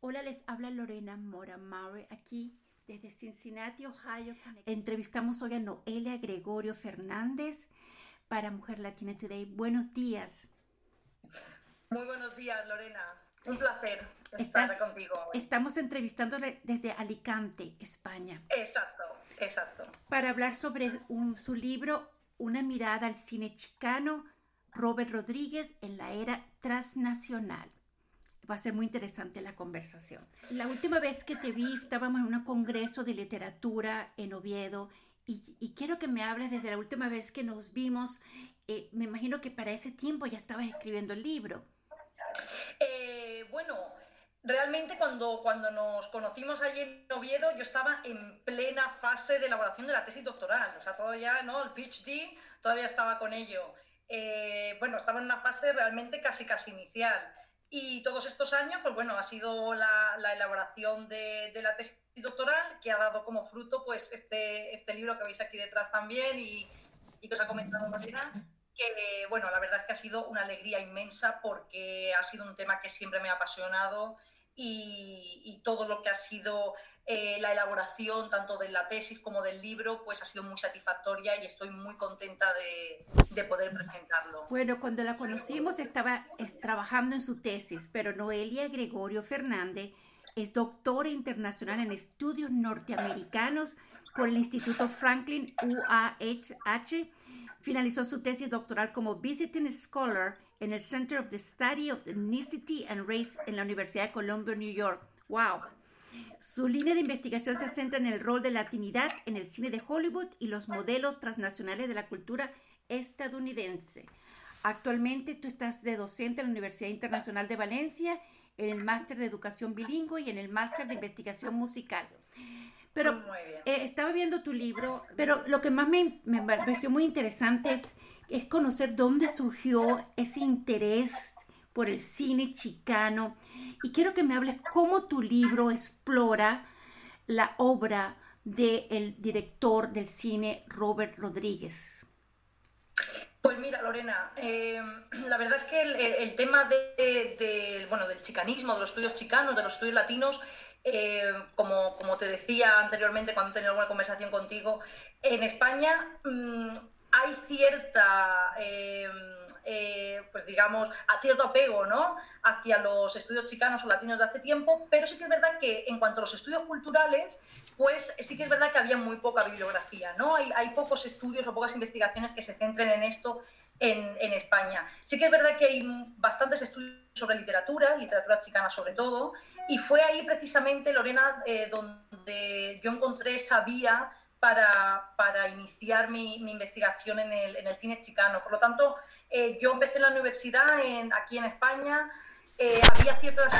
Hola, les habla Lorena Mora Maury aquí desde Cincinnati, Ohio. Entrevistamos hoy a Noelia Gregorio Fernández para Mujer Latina Today. Buenos días. Muy buenos días, Lorena. Un placer estar contigo. Estamos entrevistándole desde Alicante, España. Exacto, exacto. Para hablar sobre su libro Una mirada al cine chicano, Robert Rodríguez en la era transnacional va a ser muy interesante la conversación. La última vez que te vi estábamos en un congreso de literatura en Oviedo y, quiero que me hables desde la última vez que nos vimos. Eh, me imagino que para ese tiempo ya estabas escribiendo el libro. Eh, bueno, realmente cuando, cuando nos conocimos allí en Oviedo yo estaba en plena fase de elaboración de la tesis doctoral, o sea, todavía, ¿no? El PhD todavía estaba con ello. Eh, bueno, estaba en una fase realmente casi casi inicial. Y todos estos años, pues bueno, ha sido la, elaboración de, la tesis doctoral que ha dado como fruto pues este, este libro que veis aquí detrás también y, que os ha comentado Marina, que bueno, la verdad es que ha sido una alegría inmensa porque ha sido un tema que siempre me ha apasionado y, todo lo que ha sido eh, la elaboración tanto de la tesis como del libro, pues ha sido muy satisfactoria y estoy muy contenta de, poder presentarlo. Bueno, cuando la conocimos estaba trabajando en su tesis, pero Noelia Gregorio Fernández es doctora internacional en estudios norteamericanos por el Instituto Franklin UAH. Finalizó su tesis doctoral como Visiting Scholar en el Center of the Study of Ethnicity and Race en la Universidad de Columbia, New York. ¡Wow! Su línea de investigación se centra en el rol de latinidad en el cine de Hollywood y los modelos transnacionales de la cultura estadounidense. Actualmente tú estás de docente en la Universidad Internacional de Valencia, en el máster de educación bilingüe y en el máster de investigación musical. Pero eh, estaba viendo tu libro, pero lo que más me, me pareció muy interesante es es conocer dónde surgió ese interés por el cine chicano. Y quiero que me hables cómo tu libro explora la obra del director del cine Robert Rodríguez. Pues mira, Lorena, eh, la verdad es que el, tema de, bueno, del chicanismo, de los estudios chicanos, de los estudios latinos, eh, como, como, te decía anteriormente cuando he tenido alguna conversación contigo, en España mm, hay cierta, em, eh, pues digamos, a cierto apego, ¿no? Hacia los estudios chicanos o latinos de hace tiempo, pero sí que es verdad que en cuanto a los estudios culturales, pues sí que es verdad que había muy poca bibliografía, ¿no? Hay, hay pocos estudios o pocas investigaciones que se centren en esto en, en, España. Sí que es verdad que hay bastantes estudios sobre literatura, literatura chicana sobre todo, y fue ahí precisamente, Lorena, eh, donde yo encontré esa vía para, para iniciar mi, investigación en el, en el, cine chicano. Por lo tanto, eh, yo empecé en la universidad en, aquí en España, eh, había ciertas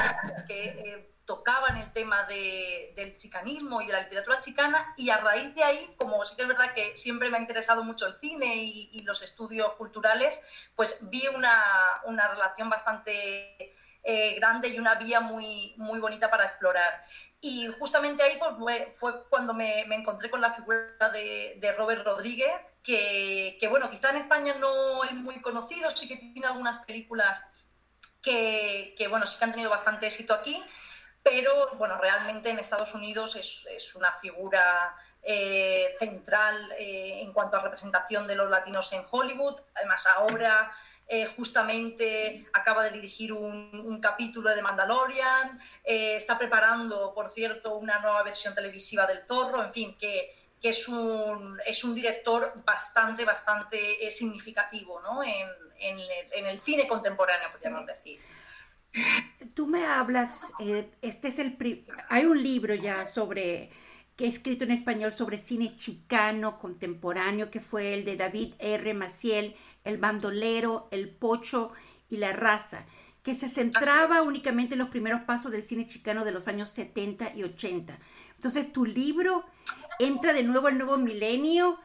que eh, tocaban el tema de, del chicanismo y de la literatura chicana y a raíz de ahí, como sí que es verdad que siempre me ha interesado mucho el cine y, y los estudios culturales, pues vi una, una relación bastante grande y una vía muy, muy bonita para explorar. Y justamente ahí pues, fue cuando me, encontré con la figura de, Robert Rodríguez, que, bueno, quizá en España no es muy conocido, sí que tiene algunas películas que, bueno, sí que han tenido bastante éxito aquí, pero bueno, realmente en Estados Unidos es, una figura eh, central eh, en cuanto a representación de los latinos en Hollywood, además ahora eh, justamente acaba de dirigir un, capítulo de Mandalorian, eh, está preparando, por cierto, una nueva versión televisiva del Zorro, en fin, que, es, un, es un director bastante, bastante eh, significativo ¿no? en, en, el, cine contemporáneo, podríamos decir. Tú me hablas, este es el hay un libro ya sobre que he escrito en español sobre cine chicano contemporáneo, que fue el de David R. Maciel, El bandolero, El pocho y la raza, que se centraba únicamente en los primeros pasos del cine chicano de los años 70 y 80. Entonces, tu libro entra de nuevo al nuevo milenio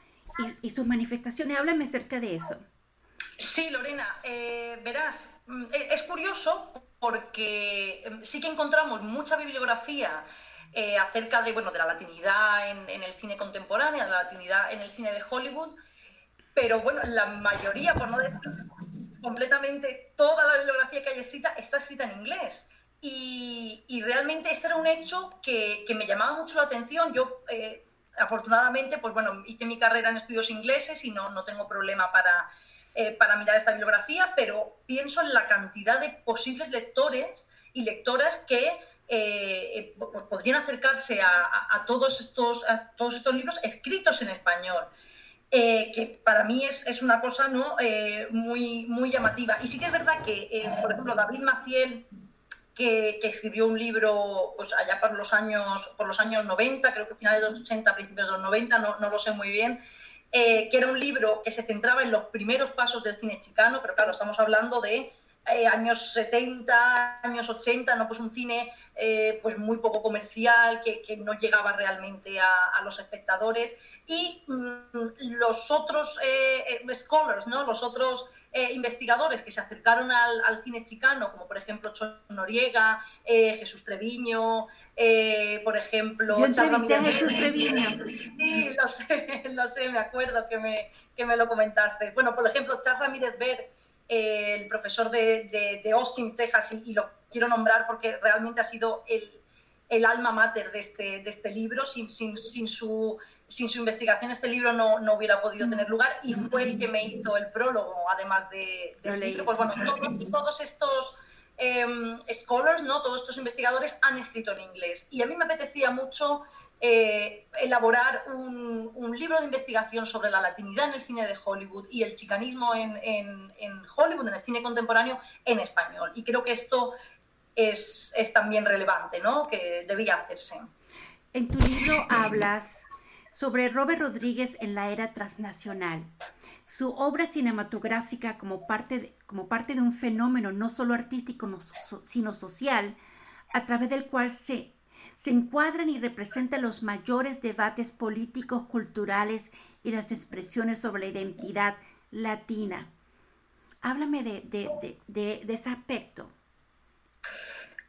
y, sus manifestaciones. Háblame acerca de eso. Sí, Lorena, eh, verás, mm, es curioso porque em, sí que encontramos mucha bibliografía eh, acerca de, bueno, de la latinidad en, el cine contemporáneo, de la latinidad en el cine de Hollywood, pero bueno, la mayoría, por no decir completamente toda la bibliografía que hay escrita, está escrita en inglés. y, realmente este era un hecho que, me llamaba mucho la atención. Yo, eh, afortunadamente, pues bueno, hice mi carrera en estudios ingleses y no, no tengo problema para, eh, para mirar esta bibliografía, pero pienso en la cantidad de posibles lectores y lectoras que eh, podrían acercarse a, todos estos, a todos estos libros escritos en español. Que para mí es, es una cosa ¿no? muy, muy llamativa. Y sí que es verdad que, por ejemplo, David Maciel, que, escribió un libro pues, allá por los, años, por los años 90, creo que finales de los 80, principios de los 90, no, no lo sé muy bien, eh, que era un libro que se centraba en los primeros pasos del cine chicano, pero claro, estamos hablando de eh, años 70, años 80, ¿no? pues un cine eh, pues muy poco comercial, que, que no llegaba realmente a, a los espectadores. Y mm, los otros scholars, ¿no? los otros eh, investigadores que se acercaron al, cine chicano, como por ejemplo Chon Noriega, eh, Jesús Treviño, eh, por ejemplo... Yo entrevisté a Jesús Treviño. Sí, lo sé, lo sé, me acuerdo que me, que me lo comentaste. Bueno, por ejemplo, Charles Ramírez El profesor de, de, Austin, Texas, y, lo quiero nombrar porque realmente ha sido el, el alma mater de este, de este libro, sin, sin, sin su sin su investigación este libro no, no, hubiera podido tener lugar y fue el que me hizo el prólogo, además de, del libro. Pues bueno, todos, estos em, scholars, ¿no? todos estos investigadores han escrito en inglés y a mí me apetecía mucho eh, elaborar un, un, libro de investigación sobre la latinidad en el cine de Hollywood y el chicanismo en, en, en Hollywood, en el cine contemporáneo, en español. Y creo que esto es, es también relevante, ¿no? que debía hacerse. En tu libro hablas sobre Robert Rodríguez en la era transnacional. Su obra cinematográfica como parte de, como parte de un fenómeno no solo artístico, sino social, a través del cual se, se encuadran y representan los mayores debates políticos, culturales y las expresiones sobre la identidad latina. Háblame de, de, de ese aspecto.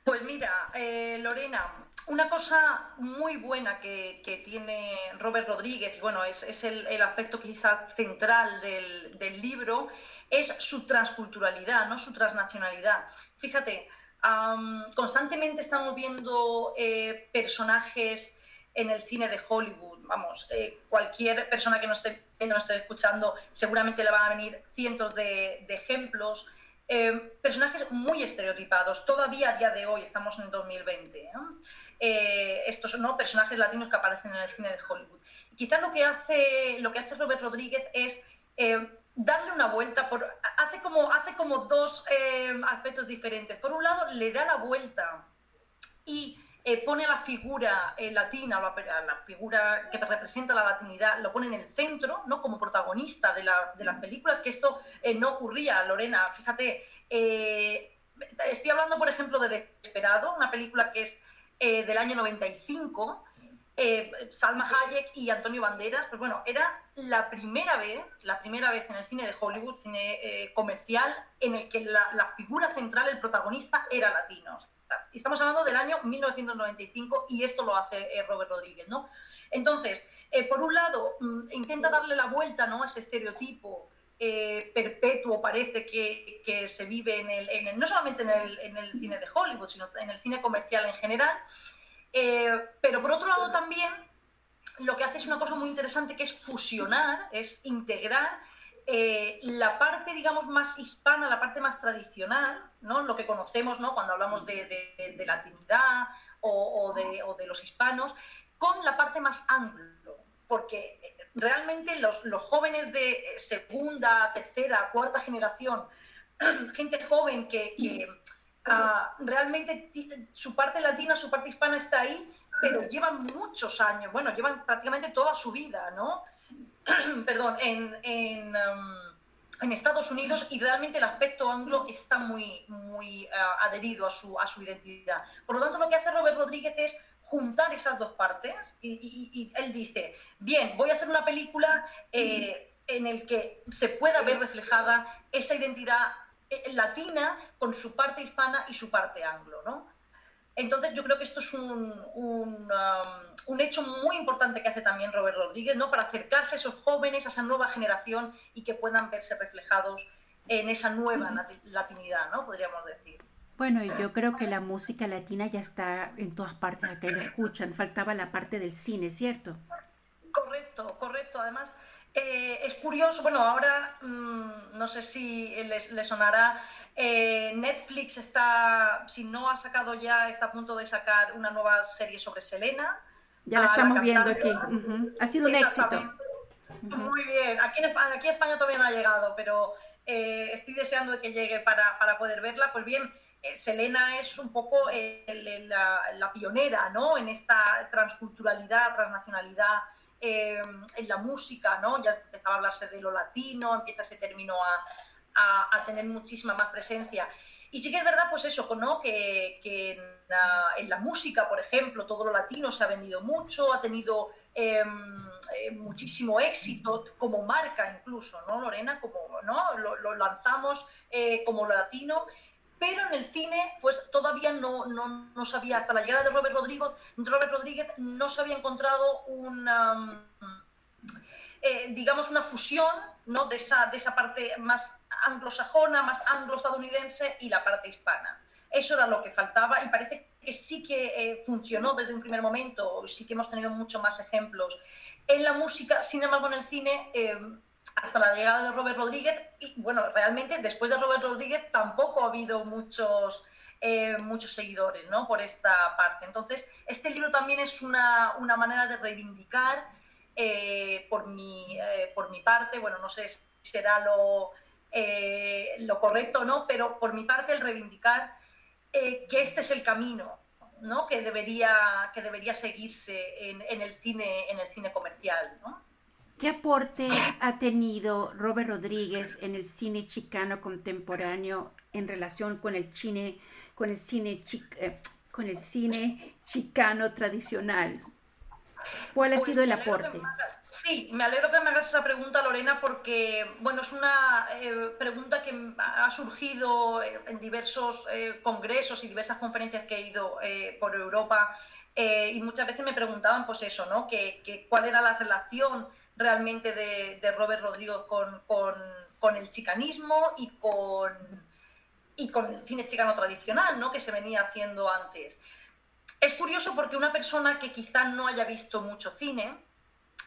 Pues mira, eh, Lorena, una cosa muy buena que, tiene Robert Rodríguez, y bueno, es, el, aspecto quizá central del, libro, es su transculturalidad, ¿no? su transnacionalidad. Fíjate, constantemente estamos viendo eh, personajes en el cine de Hollywood, vamos, eh, cualquier persona que nos esté viendo, nos esté escuchando, seguramente le van a venir cientos de ejemplos eh, personajes muy estereotipados. Todavía a día de hoy, estamos en 2020, eh, estos ¿no? personajes latinos que aparecen en el cine de Hollywood. quizás lo que hace, lo que hace Robert Rodríguez es darle una vuelta, por, hace, como, hace como dos aspectos diferentes. Por un lado, le da la vuelta y eh, pone a la figura eh, latina, la, la, figura que representa la latinidad, lo pone en el centro, ¿no? Como protagonista de, la, de las películas, que esto eh, no ocurría, Lorena. Fíjate, estoy hablando, por ejemplo, de Desesperado, una película que es del año 95, Salma Hayek y Antonio Banderas, pues bueno, era la primera vez, la primera vez en el cine de Hollywood, cine comercial, en el que la, figura central, el protagonista, era latino estamos hablando del año 1995 y esto lo hace eh, Robert Rodríguez, ¿no? Entonces, eh, por un lado, mm, intenta darle la vuelta ¿no? a ese estereotipo eh, perpetuo, parece que, se vive en el, no solamente en el, cine de Hollywood, sino en el cine comercial en general. Pero por otro lado también lo que hace es una cosa muy interesante que es fusionar, es integrar eh, la parte, digamos, más hispana, la parte más tradicional, ¿no? lo que conocemos ¿no? cuando hablamos de, de, latinidad o, de, los hispanos, con la parte más anglo, porque realmente los, jóvenes de segunda, tercera, cuarta generación, gente joven que, ah, realmente su parte latina, su parte hispana está ahí, pero llevan muchos años, bueno, llevan prácticamente toda su vida, ¿no? perdón, en, um, en, Estados Unidos y realmente el aspecto anglo está muy, muy uh, adherido a su, a su identidad. Por lo tanto, lo que hace Robert Rodríguez es juntar esas dos partes y, él dice, bien, voy a hacer una película eh, en el que se pueda ver reflejada esa identidad latina con su parte hispana y su parte anglo, ¿no? Entonces yo creo que esto es un, un, um, hecho muy importante que hace también Robert Rodríguez, ¿no? Para acercarse a esos jóvenes, a esa nueva generación y que puedan verse reflejados en esa nueva latinidad, ¿no? Podríamos decir. Bueno, y yo creo que la música latina ya está en todas partes, acá la escuchan. Faltaba la parte del cine, ¿cierto? Correcto, correcto. Además, eh, es curioso, bueno, ahora mm, no sé si les, sonará, eh, Netflix está, si no ha sacado ya, está a punto de sacar una nueva serie sobre Selena. Ya la estamos viendo aquí. Ha sido un éxito. Muy bien. Aquí en, aquí España todavía no ha llegado, pero eh, estoy deseando que llegue para, para poder verla. Pues bien, eh, Selena es un poco la, pionera ¿no? en esta transculturalidad, transnacionalidad eh, en la música, ¿no? ya empezaba a hablarse de lo latino, empieza ese término a, a, tener muchísima más presencia. Y sí que es verdad, pues eso, ¿no? que, que en, la, música, por ejemplo, todo lo latino se ha vendido mucho, ha tenido em, eh, muchísimo éxito como marca incluso, ¿no, Lorena? Como, ¿no? Lo, lanzamos como lo latino pero en el cine pues todavía no, no, no sabía, hasta la llegada de Robert Rodríguez, Robert Rodríguez no se había encontrado una, eh, digamos, una fusión ¿no? de, esa, de esa parte más anglosajona, más anglo-estadounidense y la parte hispana. Eso era lo que faltaba y parece que sí que eh, funcionó desde un primer momento, sí que hemos tenido muchos más ejemplos. En la música, sin embargo, en el cine... Eh, hasta la llegada de Robert Rodríguez. Y bueno, realmente después de Robert Rodríguez tampoco ha habido muchos, eh, muchos seguidores ¿no? por esta parte. Entonces, este libro también es una, una manera de reivindicar eh, por, mi, eh, por mi parte, bueno, no sé si será lo, lo correcto o no, pero por mi parte el reivindicar que este es el camino. ¿no? que, debería, que debería seguirse en, en, el cine, en el cine comercial. ¿Qué aporte ha tenido Robert Rodríguez en el cine chicano contemporáneo en relación con el cine, con el cine, eh, con el cine chicano tradicional? ¿Cuál ha pues sido el aporte? sí, me alegro que me hagas esa pregunta, Lorena, porque bueno, es una eh, pregunta que ha surgido en diversos eh, congresos y diversas conferencias que he ido por Europa y muchas veces me preguntaban, pues eso, ¿no? Que, ¿Cuál era la relación realmente de, Robert Rodríguez con, el chicanismo y con, y con el cine chicano tradicional, ¿no? que se venía haciendo antes. Es curioso porque una persona que quizá no haya visto mucho cine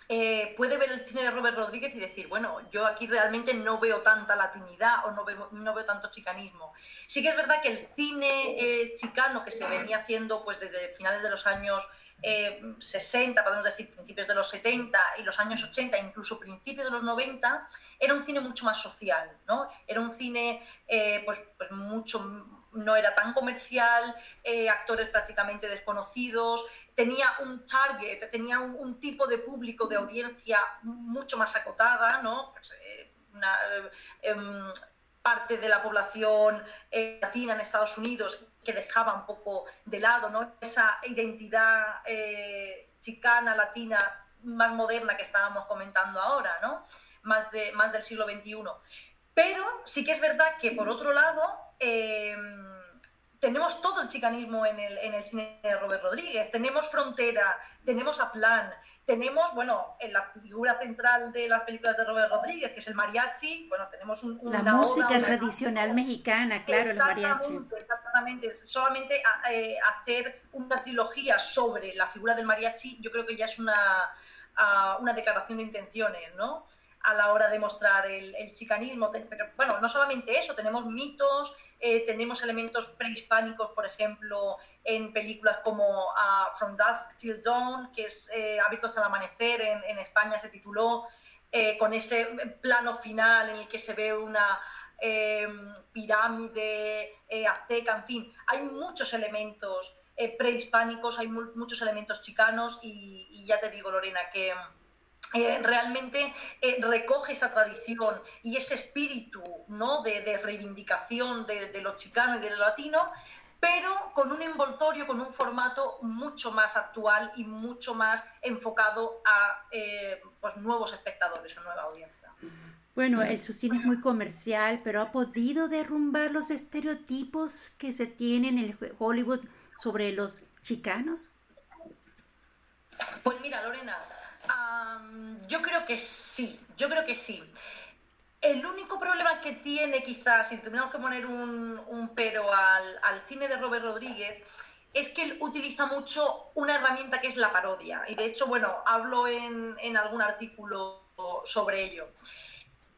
eh, puede ver el cine de Robert Rodríguez y decir, bueno, yo aquí realmente no veo tanta latinidad o no veo, no veo tanto chicanismo. Sí que es verdad que el cine eh, chicano que se venía haciendo pues desde finales de los años 60, eh, podemos decir principios de los 70 y los años 80, incluso principios de los 90, era un cine mucho más social, ¿no? Era un cine, eh, pues, pues mucho, no era tan comercial, eh, actores prácticamente desconocidos, tenía un target, tenía un, tipo de público, de audiencia mucho más acotada, ¿no? Pues, una, em, parte de la población latina en Estados Unidos que dejaba un poco de lado esa identidad eh, chicana, latina, más moderna que estábamos comentando ahora, ¿no? más, de, más del siglo XXI. Pero sí que es verdad que, por otro lado, eh, tenemos todo el chicanismo en el, en el cine de Robert Rodríguez. Tenemos Frontera, tenemos Aztlán, tenemos, bueno, en la figura central de las películas de Robert Rodríguez, que es el mariachi, bueno, tenemos un, La música tradicional mexicana, claro, el mariachi. Exactamente, solamente eh, hacer una trilogía sobre la figura del mariachi, yo creo que ya es una, una declaración de intenciones, ¿no? A la hora de mostrar el, chicanismo. Pero, bueno, no solamente eso, tenemos mitos, eh, tenemos elementos prehispánicos, por ejemplo, en películas como uh, From Dusk Till Dawn, que es eh, Hábitos al Amanecer, en, España se tituló, eh, con ese plano final en el que se ve una em, pirámide azteca, en fin, hay muchos elementos prehispánicos, hay muchos elementos chicanos y ya te digo, Lorena, que eh, realmente eh, recoge esa tradición y ese espíritu ¿no? de, reivindicación de, lo chicano y de lo latino, pero con un envoltorio, con un formato mucho más actual y mucho más enfocado a eh, pues, nuevos espectadores o nueva audiencia. Bueno, el su cine es muy comercial, pero ha podido derrumbar los estereotipos que se tienen en Hollywood sobre los chicanos. Pues mira, Lorena, yo creo que sí, yo creo que sí. El único problema que tiene, quizás, si tenemos que poner un, pero al, al, cine de Robert Rodríguez, es que él utiliza mucho una herramienta que es la parodia. Y de hecho, bueno, hablo en, en algún artículo sobre ello.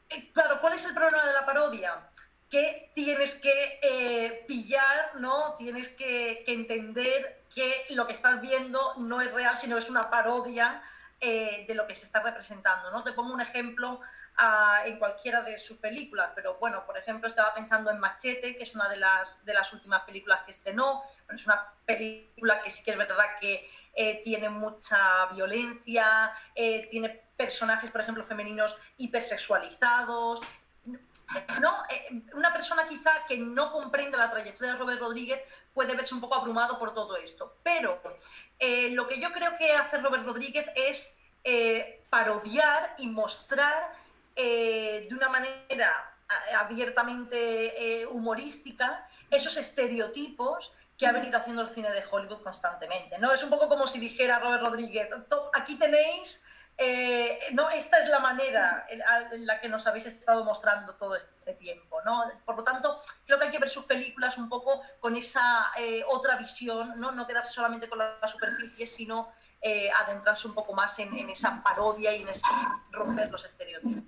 Eh, claro, ¿cuál es el problema de la parodia? Que tienes que eh, pillar, ¿no? Tienes que, que, entender que lo que estás viendo no es real, sino es una parodia eh, de lo que se está representando, ¿no? Te pongo un ejemplo en cualquiera de sus películas, pero bueno, por ejemplo, estaba pensando en Machete, que es una de las, de las últimas películas que estrenó, es una película que sí que es verdad que eh, tiene mucha violencia, eh, tiene personajes, por ejemplo, femeninos hipersexualizados. ¿no? Una persona quizá que no comprende la trayectoria de Robert Rodríguez puede verse un poco abrumado por todo esto. Pero lo que yo creo que hace Robert Rodríguez es parodiar y mostrar de una manera abiertamente humorística esos estereotipos que ha venido haciendo el cine de Hollywood constantemente. ¿no? Es un poco como si dijera Robert Rodríguez, aquí tenéis, eh, no, esta es la manera en, la que nos habéis estado mostrando todo este tiempo. ¿no? Por lo tanto, creo que hay que ver sus películas un poco con esa eh, otra visión, ¿no? no quedarse solamente con la, superficie, sino eh, adentrarse un poco más en, en, esa parodia y en ese romper los estereotipos.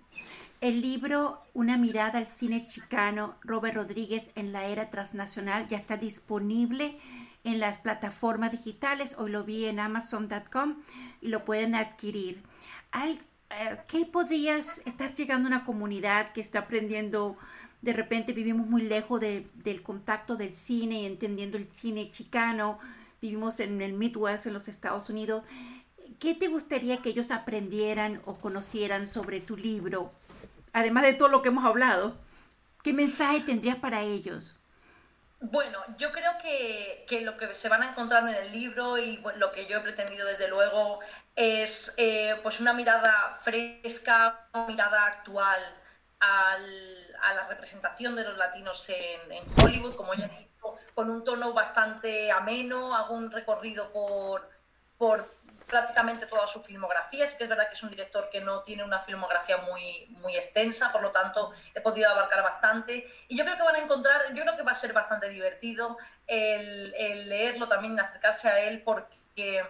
El libro Una mirada al cine chicano, Robert Rodríguez en la era transnacional, ya está disponible en las plataformas digitales. Hoy lo vi en amazon.com y lo pueden adquirir. Eh, ¿Qué podías estar llegando a una comunidad que está aprendiendo? De repente vivimos muy lejos del contacto del cine y entendiendo el cine chicano. Vivimos en el Midwest, en los Estados Unidos. ¿Qué te gustaría que ellos aprendieran o conocieran sobre tu libro? además de todo lo que hemos hablado, ¿qué mensaje tendrías para ellos? Bueno, yo creo que, lo que se van a encontrar en el libro y lo que yo he pretendido desde luego es eh, pues una mirada fresca, una mirada actual a la representación de los latinos en, Hollywood, como ya he dicho, con un tono bastante ameno, hago un recorrido por, por prácticamente toda su filmografía. Sí que es verdad que es un director que no tiene una filmografía muy, muy extensa, por lo tanto he podido abarcar bastante. Y yo creo que van a encontrar, yo creo que va a ser bastante divertido el, leerlo también, acercarse a él, porque,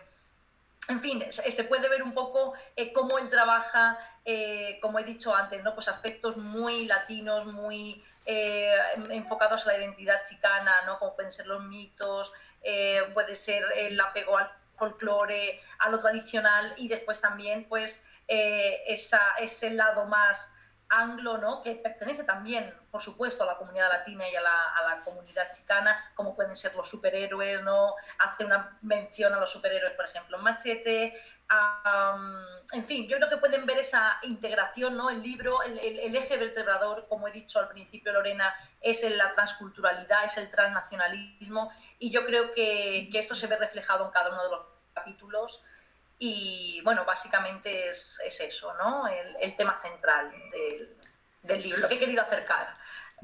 en fin, se, puede ver un poco eh, cómo él trabaja, eh, como he dicho antes, ¿no? pues aspectos muy latinos, muy eh, enfocados a la identidad chicana, ¿no? como pueden ser los mitos, puede ser el apego al folclore, a lo tradicional y después también pues eh, esa, ese lado más anglo, ¿no? que pertenece también, por supuesto, a la comunidad latina y a la, comunidad chicana, como pueden ser los superhéroes, ¿no? hace una mención a los superhéroes, por ejemplo, en Machete, en fin, yo creo que pueden ver esa integración, ¿no? El libro, el, eje vertebrador, como he dicho al principio, Lorena, es la transculturalidad, es el transnacionalismo, y yo creo que, que esto se ve reflejado en cada uno de los capítulos y bueno, básicamente es, es eso, ¿no? El, tema central del, del, libro, lo que he querido acercar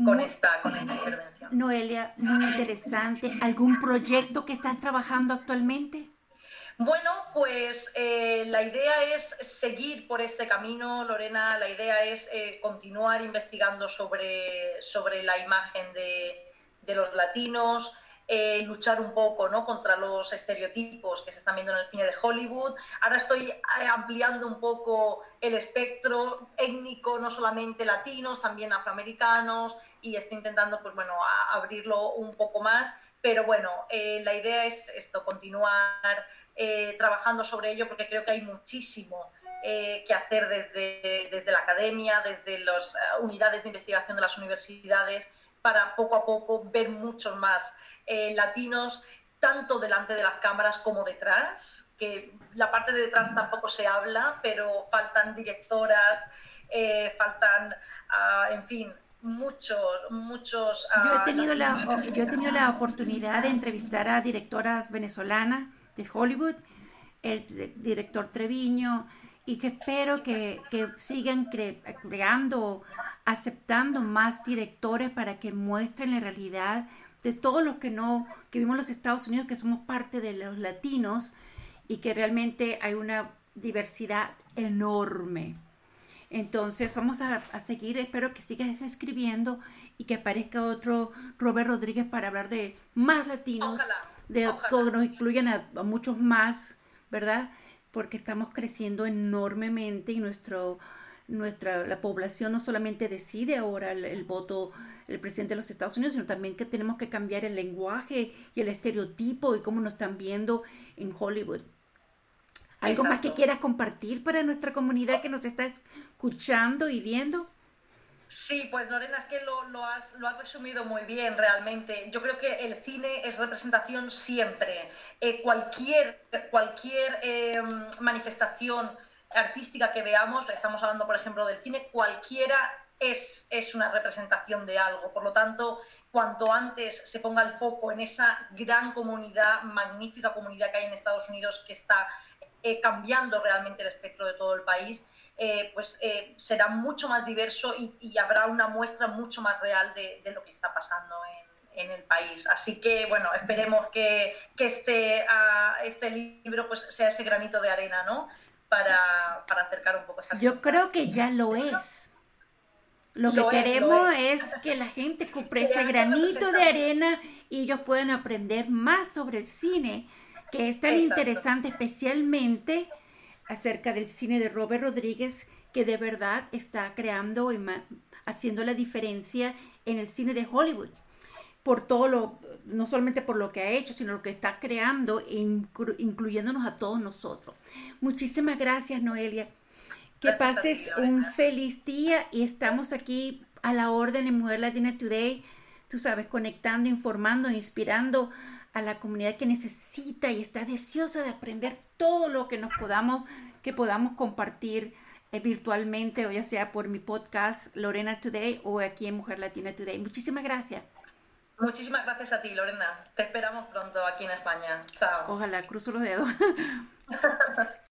con, esta, con esta intervención. Noelia, muy interesante. ¿Algún proyecto que estás trabajando actualmente? Bueno, pues eh, la idea es seguir por este camino, Lorena. La idea es eh, continuar investigando sobre, sobre la imagen de, de los latinos, eh, luchar un poco ¿no? contra los estereotipos que se están viendo en el cine de Hollywood. Ahora estoy eh, ampliando un poco el espectro étnico, no solamente latinos, también afroamericanos, y estoy intentando pues, bueno, abrirlo un poco más. Pero bueno, eh, la idea es esto, continuar trabajando sobre ello porque creo que hay muchísimo que hacer desde, desde la academia, desde las unidades de investigación de las universidades, para poco a poco ver muchos más eh, latinos, tanto delante de las cámaras como detrás, que la parte de detrás tampoco se habla, pero faltan directoras, eh, faltan, ah, en fin, muchos, muchos... yo, he tenido la, yo he tenido la oportunidad de entrevistar a directoras venezolanas de Hollywood, el director Treviño, y que espero que, que sigan creando, aceptando más directores para que muestren la realidad de todos los que no, que vivimos en los Estados Unidos, que somos parte de los latinos y que realmente hay una diversidad enorme. Entonces vamos a, seguir, espero que sigas escribiendo y que aparezca otro Robert Rodríguez para hablar de más latinos, de que nos incluyan a, muchos más, ¿verdad? Porque estamos creciendo enormemente y nuestro nuestra la población no solamente decide ahora el, voto el presidente de los Estados Unidos, sino también que tenemos que cambiar el lenguaje y el estereotipo y cómo nos están viendo en Hollywood. ¿Algo más que quieras compartir para nuestra comunidad que nos está escuchando y viendo? Sí, pues Lorena, es que lo, has, resumido muy bien realmente. Yo creo que el cine es representación siempre. Eh, cualquier cualquier eh, manifestación artística que veamos, estamos hablando por ejemplo del cine, cualquiera es, es, una representación de algo. Por lo tanto, cuanto antes se ponga el foco en esa gran comunidad, magnífica comunidad que hay en Estados Unidos que está eh, cambiando realmente el espectro de todo el país, eh, pues eh, será mucho más diverso y, habrá una muestra mucho más real de, lo que está pasando en, el país. Así que, bueno, esperemos que, este, este libro pues, sea ese granito de arena, ¿no? Para, acercar un poco esa Yo creo que ya lo es. Lo que queremos es. que la gente compre ese granito de arena y ellos puedan aprender más sobre el cine, que es tan interesante, especialmente acerca del cine de Robert Rodríguez, que de verdad está creando y haciendo la diferencia en el cine de Hollywood. Por todo lo, no solamente por lo que ha hecho, sino lo que está creando, e incluyéndonos a todos nosotros. Muchísimas gracias, Noelia. Que pases un feliz día y estamos aquí a la orden en Mujer Latina Today, tú sabes, conectando, informando, inspirando a la comunidad que necesita y está deseosa de aprender todo lo que nos podamos, que podamos compartir eh, virtualmente, o ya sea por mi podcast Lorena Today o aquí en Mujer Latina Today. Muchísimas gracias. Muchísimas gracias a ti, Lorena. Te esperamos pronto aquí en España. Chao. Ojalá, cruzo los dedos.